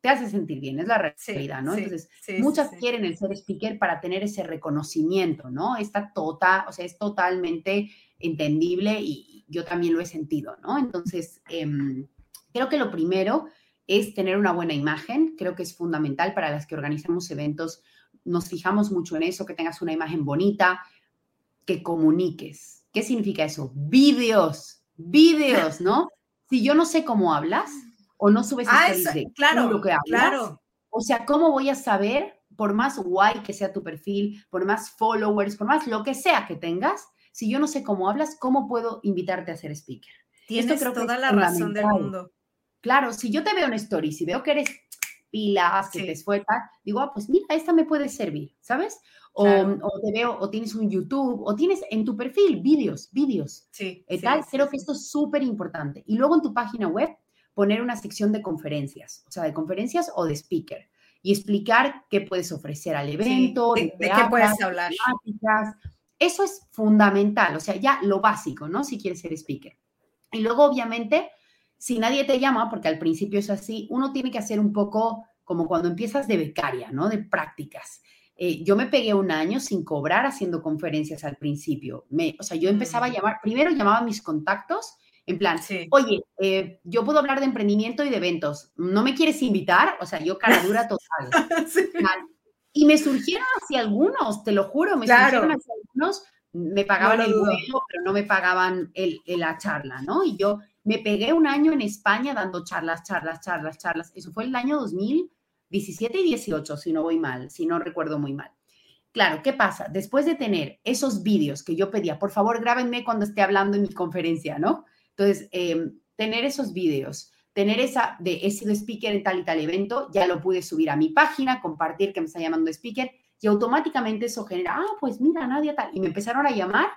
te hace sentir bien, es la realidad, ¿no? Entonces, muchas quieren el ser speaker para tener ese reconocimiento, ¿no? Está total, o sea, es totalmente entendible y yo también lo he sentido, ¿no? Entonces, em, creo que lo primero es tener una buena imagen, creo que es fundamental para las que organizamos eventos, nos fijamos mucho en eso, que tengas una imagen bonita, que comuniques, ¿Qué significa eso? Vídeos, vídeos, ¿no? Si yo no sé cómo hablas o no subes ah, de claro, lo que hablas, claro. o sea, ¿cómo voy a saber, por más guay que sea tu perfil, por más followers, por más lo que sea que tengas, si yo no sé cómo hablas, ¿cómo puedo invitarte a ser speaker? Tienes toda la razón del mundo. Claro, si yo te veo en story, si veo que eres pilas, que te esfuerzas, digo, ah, pues mira, esta me puede servir, ¿sabes? O, te veo, o tienes un YouTube, o tienes en tu perfil vídeos, vídeos. Sí. Eh, tal, creo que esto es súper importante. Y luego en tu página web, poner una sección de conferencias, o sea, de conferencias o de speaker, y explicar qué puedes ofrecer al evento, de, qué puedes hablar. Eso es fundamental, o sea, ya lo básico, ¿no? Si quieres ser speaker. Y luego, obviamente, si nadie te llama, porque al principio es así, uno tiene que hacer un poco como cuando empiezas de becaria, ¿no? De prácticas. Eh, yo me pegué un año sin cobrar haciendo conferencias al principio. Me, o sea, yo empezaba a mm. llamar, primero llamaba a mis contactos, en plan, oye, eh, yo puedo hablar de emprendimiento y de eventos, ¿no me quieres invitar? O sea, yo cara dura total. Y me surgieron así algunos, te lo juro, me surgieron así algunos, me pagaban el vuelo, pero no me pagaban el, la charla, ¿no? Y yo me pegué un año en España dando charlas, charlas, charlas, charlas. Eso fue el año 2017 y 18, si no voy mal, si no recuerdo muy mal. Claro, ¿qué pasa? Después de tener esos vídeos que yo pedía, por favor, grábenme cuando esté hablando en mi conferencia, ¿no? Entonces, em, tener esos vídeos, tener esa de he sido speaker en tal y tal evento, ya lo pude subir a mi página, compartir que me está llamando speaker y automáticamente eso genera, ah, pues mira, nadie tal. Y me empezaron a llamar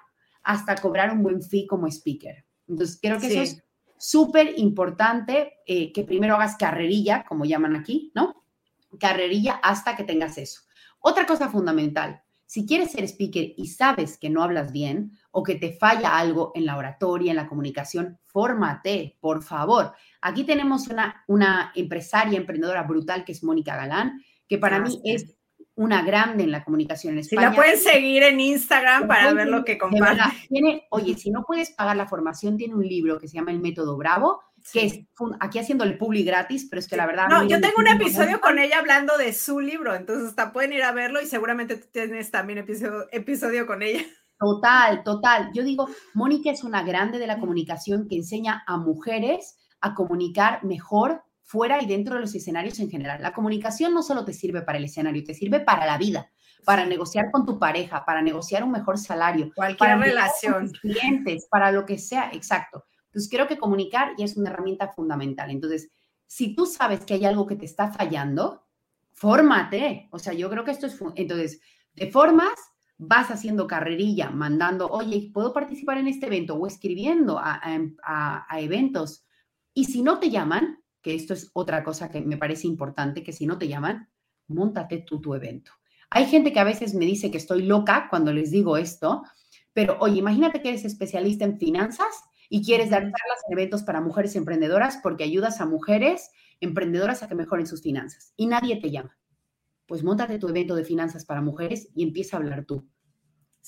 hasta cobrar un buen fee como speaker. Entonces, creo que eso es súper importante eh, que primero hagas carrerilla, como llaman aquí, ¿no? Carrerilla hasta que tengas eso. Otra cosa fundamental, si quieres ser speaker y sabes que no hablas bien o que te falla algo en la oratoria, en la comunicación, fórmate, por favor. Aquí tenemos una, una empresaria, emprendedora brutal que es Mónica Galán, que para mí es una grande en la comunicación en España. Si la pueden seguir en Instagram para ver lo que comparte. Tiene, oye, si no puedes pagar la formación, tiene un libro que se llama El Método Bravo, que es aquí haciendo el publi gratis, pero es que la verdad... No, yo tengo un episodio con ella hablando de su libro, entonces hasta pueden ir a verlo y seguramente tú tienes también episodio, episodio con ella. Total, total. Yo digo, Mónica es una grande de la comunicación que enseña a mujeres a comunicar mejor fuera y dentro de los escenarios en general. La comunicación no solo te sirve para el escenario, te sirve para la vida, para negociar con tu pareja, para negociar un mejor salario, cualquier para relación, clientes, para lo que sea, exacto. Entonces creo que comunicar ya es una herramienta fundamental. Entonces, si tú sabes que hay algo que te está fallando, fórmate. O sea, yo creo que esto es entonces, de formas vas haciendo carrerilla, mandando, oye, ¿puedo participar en este evento? O escribiendo a, a eventos. Y si no te llaman, que esto es otra cosa que me parece importante, que si no te llaman, montate tú tu evento. Hay gente que a veces me dice que estoy loca cuando les digo esto, pero oye, imagínate que eres especialista en finanzas y quieres dar charlas en eventos para mujeres emprendedoras porque ayudas a mujeres emprendedoras a que mejoren sus finanzas y nadie te llama. Pues montate tu evento de finanzas para mujeres y empieza a hablar tú.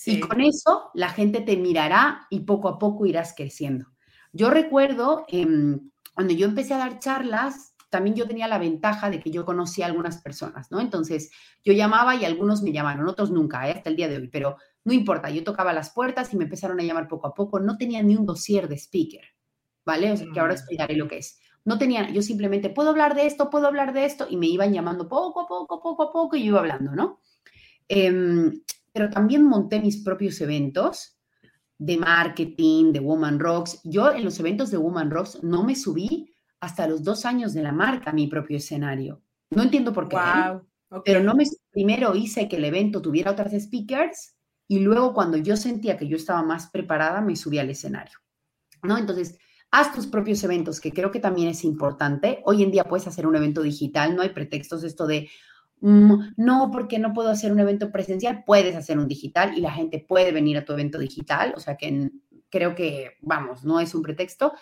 Y con eso la gente te mirará y poco a poco irás creciendo. Yo recuerdo em, cuando yo empecé a dar charlas, también yo tenía la ventaja de que yo conocía a algunas personas, ¿no? Entonces, yo llamaba y algunos me llamaron, otros nunca, ¿eh? hasta el día de hoy, pero no importa, yo tocaba las puertas y me empezaron a llamar poco a poco, no tenía ni un dossier de speaker, ¿vale? O sea, que ahora mm. explicaré lo que es. No tenía, yo simplemente, puedo hablar de esto, puedo hablar de esto, y me iban llamando poco a poco, poco a poco, y yo iba hablando, ¿no? Em, pero también monté mis propios eventos de marketing, de Woman Rocks. Yo en los eventos de Woman Rocks no me subí hasta los dos años de la marca a mi propio escenario. No entiendo por qué. ¿eh? Pero no me, primero hice que el evento tuviera otras speakers y luego cuando yo sentía que yo estaba más preparada me subí al escenario. ¿No? Entonces, haz tus propios eventos, que creo que también es importante. Hoy en día puedes hacer un evento digital, no hay pretextos esto de Mm, no, porque no puedo hacer un evento presencial, puedes hacer un digital y la gente puede venir a tu evento digital, o sea que creo que, vamos, no es un pretexto.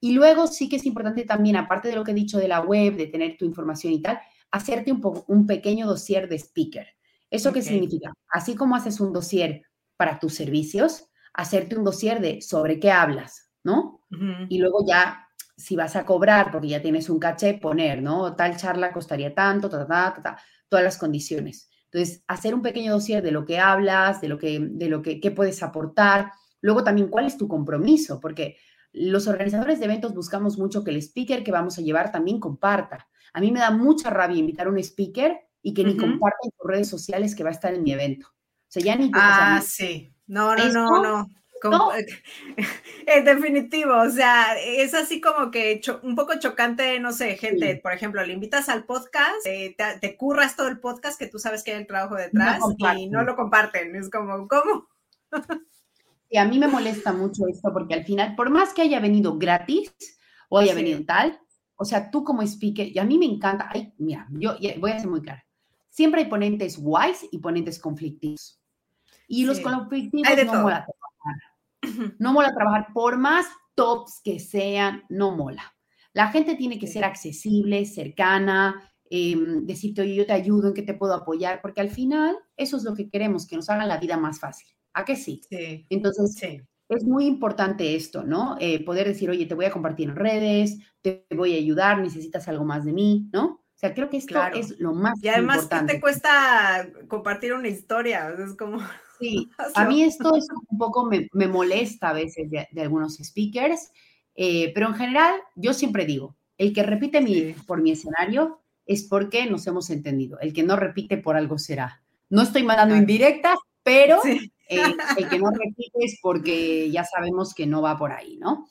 Y luego sí que es importante también, aparte de lo que he dicho de la web, de tener tu información y tal, hacerte un, un pequeño dossier de speaker. ¿Eso qué significa? Así como haces un dossier para tus servicios, hacerte un dossier de sobre qué hablas, ¿no? Y luego ya, si vas a cobrar, porque ya tienes un caché, poner, ¿no? Tal charla costaría tanto, ta, ta, ta, ta todas las condiciones. Entonces, hacer un pequeño dossier de lo que hablas, de lo que, de lo que puedes aportar. Luego también, ¿cuál es tu compromiso? Porque los organizadores de eventos buscamos mucho que el speaker que vamos a llevar también comparta. A mí me da mucha rabia invitar a un speaker y que ni comparta en sus redes sociales que va a estar en mi evento. O sea, ya ni... Ah, sí. No, no, no, no. En definitivo, o sea, es así como que un poco chocante, no sé, gente, por ejemplo, le invitas al podcast, eh, te, curras todo el podcast que tú sabes que hay el trabajo detrás y no lo comparten. Es como, ¿cómo? Y a mí me molesta mucho esto porque al final, por más que haya venido gratis o haya venido tal, o sea, tú como speaker, y a mí me encanta, ay, mira, yo voy a ser muy clara, siempre hay ponentes wise y ponentes conflictivos. Y los conflictivos no. No mola trabajar, por más tops que sean, no mola. La gente tiene que ser accesible, cercana, em, decirte, oye, yo te ayudo, en qué te puedo apoyar, porque al final eso es lo que queremos, que nos hagan la vida más fácil. ¿A qué sí? sí. Entonces, sí. es muy importante esto, ¿no? Eh, poder decir, oye, te voy a compartir en redes, te voy a ayudar, necesitas algo más de mí, ¿no? O sea, creo que esto es lo más importante. Y además, ¿qué te cuesta compartir una historia? Es como... Sí, a mí esto es un poco, me, molesta a veces de, algunos speakers, eh, pero en general yo siempre digo, el que repite mi, por mi escenario es porque nos hemos entendido, el que no repite por algo será. No estoy mandando indirectas, pero eh, el que no repite es porque ya sabemos que no va por ahí, ¿no?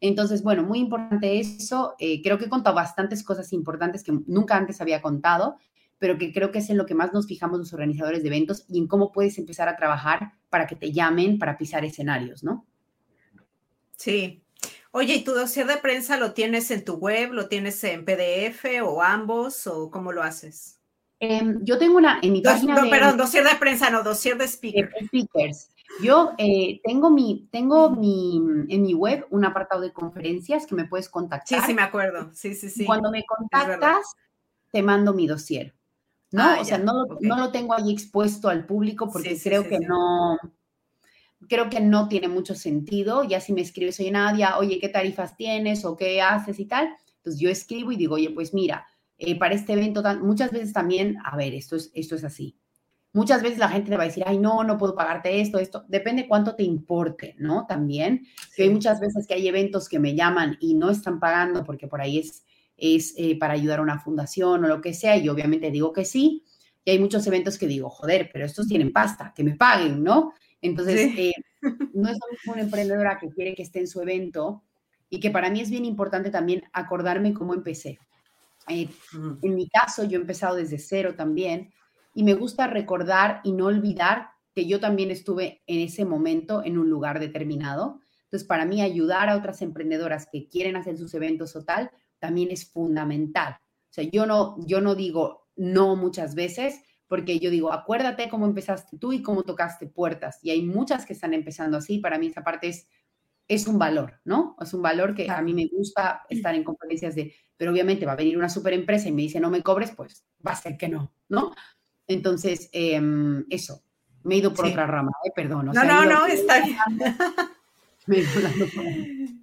Entonces, bueno, muy importante eso. Eh, creo que he contado bastantes cosas importantes que nunca antes había contado pero que creo que es en lo que más nos fijamos los organizadores de eventos y en cómo puedes empezar a trabajar para que te llamen para pisar escenarios, ¿no? Sí. Oye, ¿y tu dossier de prensa lo tienes en tu web, lo tienes en PDF o ambos o cómo lo haces? Em, yo tengo una en mi página. No, perdón, dossier de prensa, no, dossier de speakers. speakers. Yo eh, tengo mi, tengo mi, en mi web un apartado de conferencias que me puedes contactar. Sí, sí, me acuerdo. Sí, sí, sí. Cuando me contactas, te mando mi dossier. ¿No? Ah, o sea, no, no, lo tengo ahí expuesto al público porque creo que no, creo que no tiene mucho sentido. Ya si me escribes, oye Nadia, oye, ¿qué tarifas tienes o qué haces y tal? Pues yo escribo y digo, oye, pues mira, eh, para este evento, muchas veces también, a ver, esto es, esto es así. Muchas veces la gente te va a decir, ay, no, no puedo pagarte esto, esto. Depende cuánto te importe, ¿no? También. hay muchas veces que hay eventos que me llaman y no están pagando porque por ahí es es eh, para ayudar a una fundación o lo que sea, y obviamente digo que sí. Y hay muchos eventos que digo, joder, pero estos tienen pasta, que me paguen, ¿no? Entonces, eh, no es una emprendedora que quiere que esté en su evento y que para mí es bien importante también acordarme cómo empecé. Eh, en mi caso, yo he empezado desde cero también y me gusta recordar y no olvidar que yo también estuve en ese momento en un lugar determinado. Entonces, para mí, ayudar a otras emprendedoras que quieren hacer sus eventos o tal, también es fundamental. O sea, yo no, yo no digo no muchas veces, porque yo digo, acuérdate cómo empezaste tú y cómo tocaste puertas. Y hay muchas que están empezando así. Para mí esa parte es, es un valor, ¿no? Es un valor que a mí me gusta estar en conferencias de, pero obviamente va a venir una super empresa y me dice, no me cobres, pues va a ser que no, ¿no? Entonces, em, eso, me he ido por otra rama, ¿eh? perdón. no, no, no, está bien.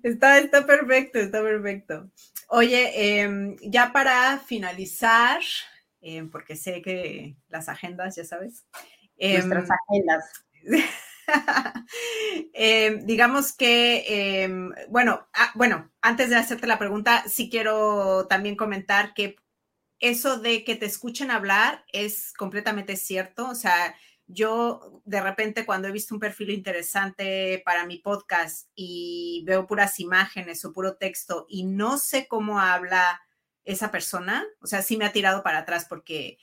Está, está perfecto, está perfecto. Oye, em, ya para finalizar, em, porque sé que las agendas, ya sabes. Nuestras em, agendas. digamos que, bueno, ah, bueno, antes de hacerte la pregunta, sí quiero también comentar que eso de que te escuchen hablar es completamente cierto. O sea, yo de repente cuando he visto un perfil interesante para mi podcast y veo puras imágenes o puro texto y no sé cómo habla esa persona, o sea, sí me ha tirado para atrás porque,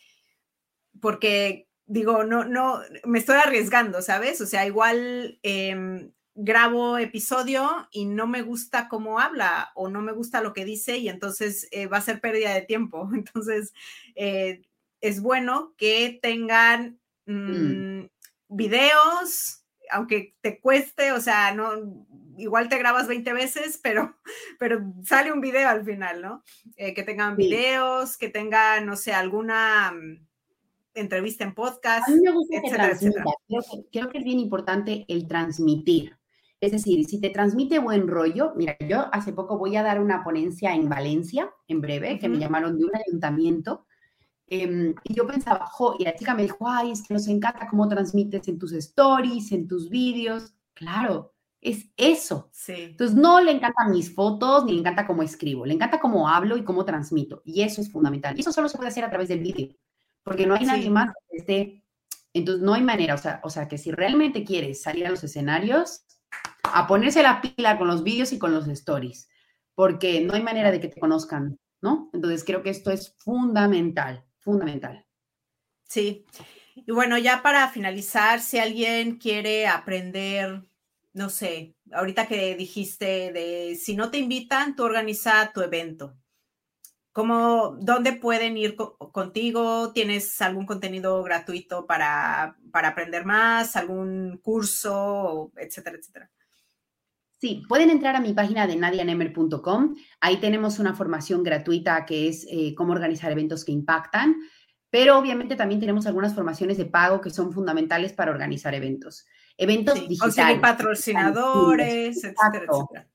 porque digo, no, no, me estoy arriesgando, ¿sabes? O sea, igual em, grabo episodio y no me gusta cómo habla o no me gusta lo que dice y entonces eh, va a ser pérdida de tiempo. Entonces, eh, es bueno que tengan Mm. Mm, videos, aunque te cueste, o sea, no, igual te grabas 20 veces, pero, pero sale un video al final, ¿no? Eh, que tengan videos, que tengan, no sé, alguna mm, entrevista en podcast. A mí me gusta que transmita. Creo, que, es bien importante el transmitir. Es decir, si te transmite buen rollo, mira, yo hace poco voy a dar una ponencia en Valencia, en breve, que me llamaron de un ayuntamiento Em, y yo pensaba, jo, y la chica me dijo, ay, es que nos encanta cómo transmites en tus stories, en tus vídeos. Claro, Es eso. Sí. Entonces, no le encantan mis fotos, ni le encanta cómo escribo, le encanta cómo hablo y cómo transmito. Y eso es fundamental. Y eso solo se puede hacer a través del vídeo, porque no hay nadie más que esté. Entonces, no hay manera. O sea, o sea, que si realmente quieres salir a los escenarios, a ponerse la pila con los vídeos y con los stories, porque no hay manera de que te conozcan, ¿no? Entonces, creo que esto es fundamental, fundamental. Sí. Y bueno, ya para finalizar, si alguien quiere aprender no sé, ahorita que dijiste de si no te invitan, tú organiza tu evento. ¿Cómo, dónde pueden ir contigo? ¿Tienes algún contenido gratuito para, para aprender más? ¿Algún curso? Etcétera, etcétera. Sí, pueden entrar a mi página de nadianemer.com. Ahí tenemos una formación gratuita que es eh, cómo organizar eventos que impactan, pero obviamente también tenemos algunas formaciones de pago que son fundamentales para organizar eventos eventos digitales. patrocinadores, etcétera, etcétera.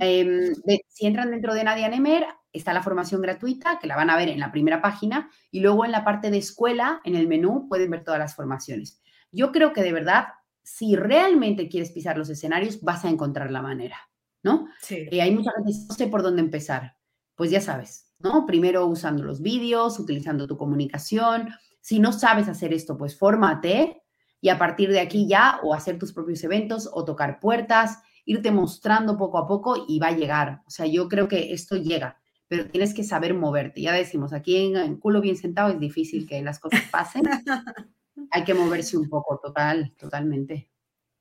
Em, si entran dentro de Nadia Nemer, está la formación gratuita, que la van a ver en la primera página, y luego en la parte de escuela, en el menú, pueden ver todas las formaciones. Yo creo que de verdad, si realmente quieres pisar los escenarios, vas a encontrar la manera, ¿no? Sí. Eh, hay mucha gente, no sé por dónde empezar. Pues ya sabes, ¿no? Primero usando los vídeos, utilizando tu comunicación. Si no sabes hacer esto, pues fórmate y a partir de aquí ya o hacer tus propios eventos o tocar puertas, irte mostrando poco a poco y va a llegar. O sea, yo creo que esto llega, pero tienes que saber moverte. Ya decimos, aquí en, culo bien sentado es difícil que las cosas pasen. Hay que moverse un poco, total, totalmente.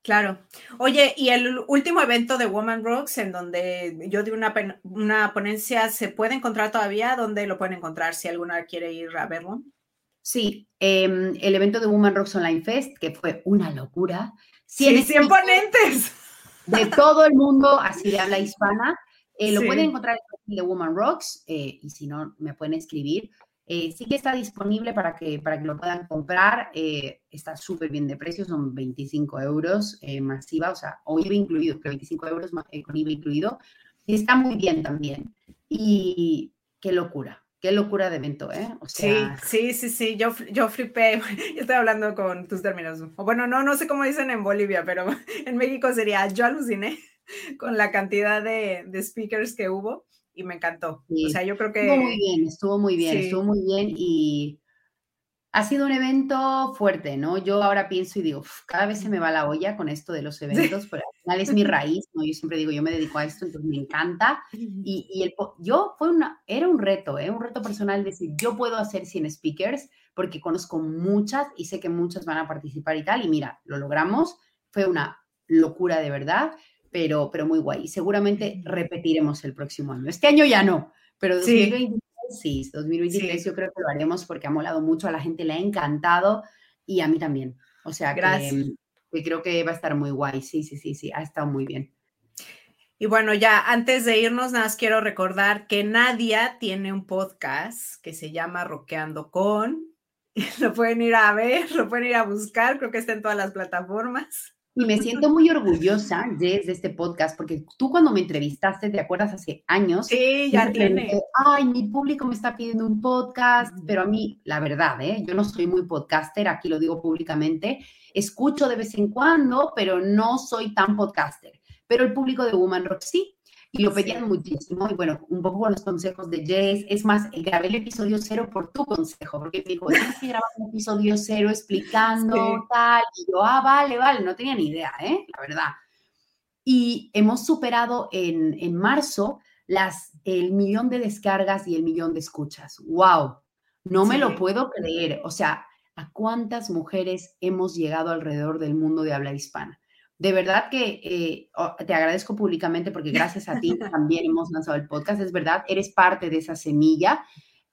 Claro. Oye, y el último evento de Woman Rocks, en donde yo di una, una ponencia, ¿se puede encontrar todavía? ¿Dónde lo pueden encontrar si alguna quiere ir a verlo? Sí, em, el evento de Woman Rocks Online Fest, que fue una locura. Sí, 100 ponentes. De todo el mundo, así de habla hispana. Eh, lo pueden encontrar en el de Woman Rocks eh, y si no, me pueden escribir. Eh, sí que está disponible para que, para que lo puedan comprar. está súper bien de precio, son 25 euros masiva, o sea, o IVA incluido, que 25 euros con IVA incluido. Y está muy bien también. Y qué locura. Qué locura de evento, ¿eh? sí, sí, sí, sí, yo, yo flipé, yo estoy hablando con tus términos, o bueno, no, no sé cómo dicen en Bolivia, pero en México sería, yo aluciné con la cantidad de, de speakers que hubo y me encantó. O sea, yo creo que... Estuvo muy bien, estuvo muy bien, estuvo muy bien y ha sido un evento fuerte, ¿no? Yo ahora pienso y digo, cada vez se me va la olla con esto de los eventos, pero al final es mi raíz, ¿no? Yo siempre digo, yo me dedico a esto, entonces me encanta. Y, y el, yo fue una, era un reto, ¿eh? Un reto personal decir, yo puedo hacer 100 speakers porque conozco muchas y sé que muchas van a participar y tal. Y mira, lo logramos, fue una locura de verdad, pero, pero muy guay. Y seguramente repetiremos el próximo año. Este año ya no, pero 2020 sí, 2023 yo creo que lo haremos porque ha molado mucho, a la gente le ha encantado y a mí también. O sea, Que, creo que va a estar muy guay. Sí, sí, sí, sí, ha estado muy bien. Y bueno, ya antes de irnos, nada más quiero recordar que Nadia tiene un podcast que se llama Roqueando con. Lo pueden ir a ver, lo pueden ir a buscar, creo que está en todas las plataformas. Y me siento muy orgullosa, Jess, de este podcast, porque tú cuando me entrevistaste, ¿te acuerdas? Hace años. Sí, ya tiene. Ay, mi público me está pidiendo un podcast, pero a mí, la verdad, ¿eh? yo no soy muy podcaster, aquí lo digo públicamente. Escucho de vez en cuando, pero no soy tan podcaster. Pero el público de Woman Rock sí. Y lo pedían muchísimo. Y bueno, un poco con los consejos de Jess. Es más, grabé el episodio cero por tu consejo, porque me dijo, tienes que grabar un episodio cero explicando tal. Y yo, ah, vale, vale, no tenía ni idea, ¿eh? La verdad. Y hemos superado en, en marzo las, el millón de descargas y el millón de escuchas. ¡Wow! No me lo puedo creer. O sea, ¿a cuántas mujeres hemos llegado alrededor del mundo de habla hispana? De verdad que eh, te agradezco públicamente porque gracias a ti también hemos lanzado el podcast. Es verdad, eres parte de esa semilla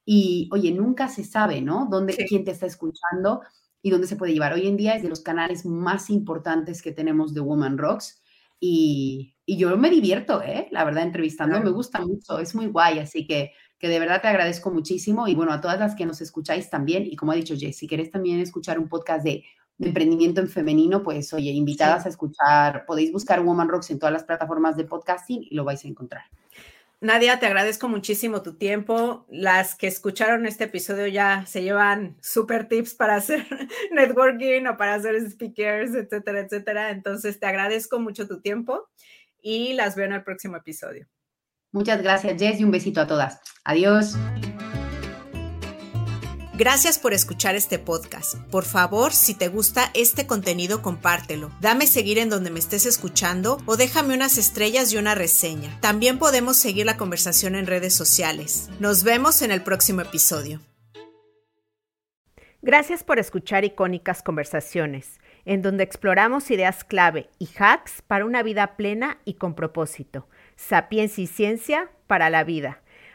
y, oye, nunca se sabe, ¿no? Dónde, quién te está escuchando y dónde se puede llevar. Hoy en día es de los canales más importantes que tenemos de Woman Rocks y, yo me divierto, ¿eh? La verdad, entrevistando me gusta mucho, es muy guay, así que, que de verdad te agradezco muchísimo y bueno, a todas las que nos escucháis también y como ha dicho Jess, si quieres también escuchar un podcast de de emprendimiento en femenino, pues oye, invitadas a escuchar, podéis buscar Woman Rocks en todas las plataformas de podcasting y lo vais a encontrar. Nadia, te agradezco muchísimo tu tiempo. Las que escucharon este episodio ya se llevan super tips para hacer networking o para hacer speakers, etcétera, etcétera. Entonces, te agradezco mucho tu tiempo y las veo en el próximo episodio. Muchas gracias, Jess, y un besito a todas. Adiós. Gracias por escuchar este podcast. Por favor, si te gusta este contenido, compártelo. Dame seguir en donde me estés escuchando o déjame unas estrellas y una reseña. También podemos seguir la conversación en redes sociales. Nos vemos en el próximo episodio. Gracias por escuchar Icónicas Conversaciones, en donde exploramos ideas clave y hacks para una vida plena y con propósito. Sapiencia y ciencia para la vida.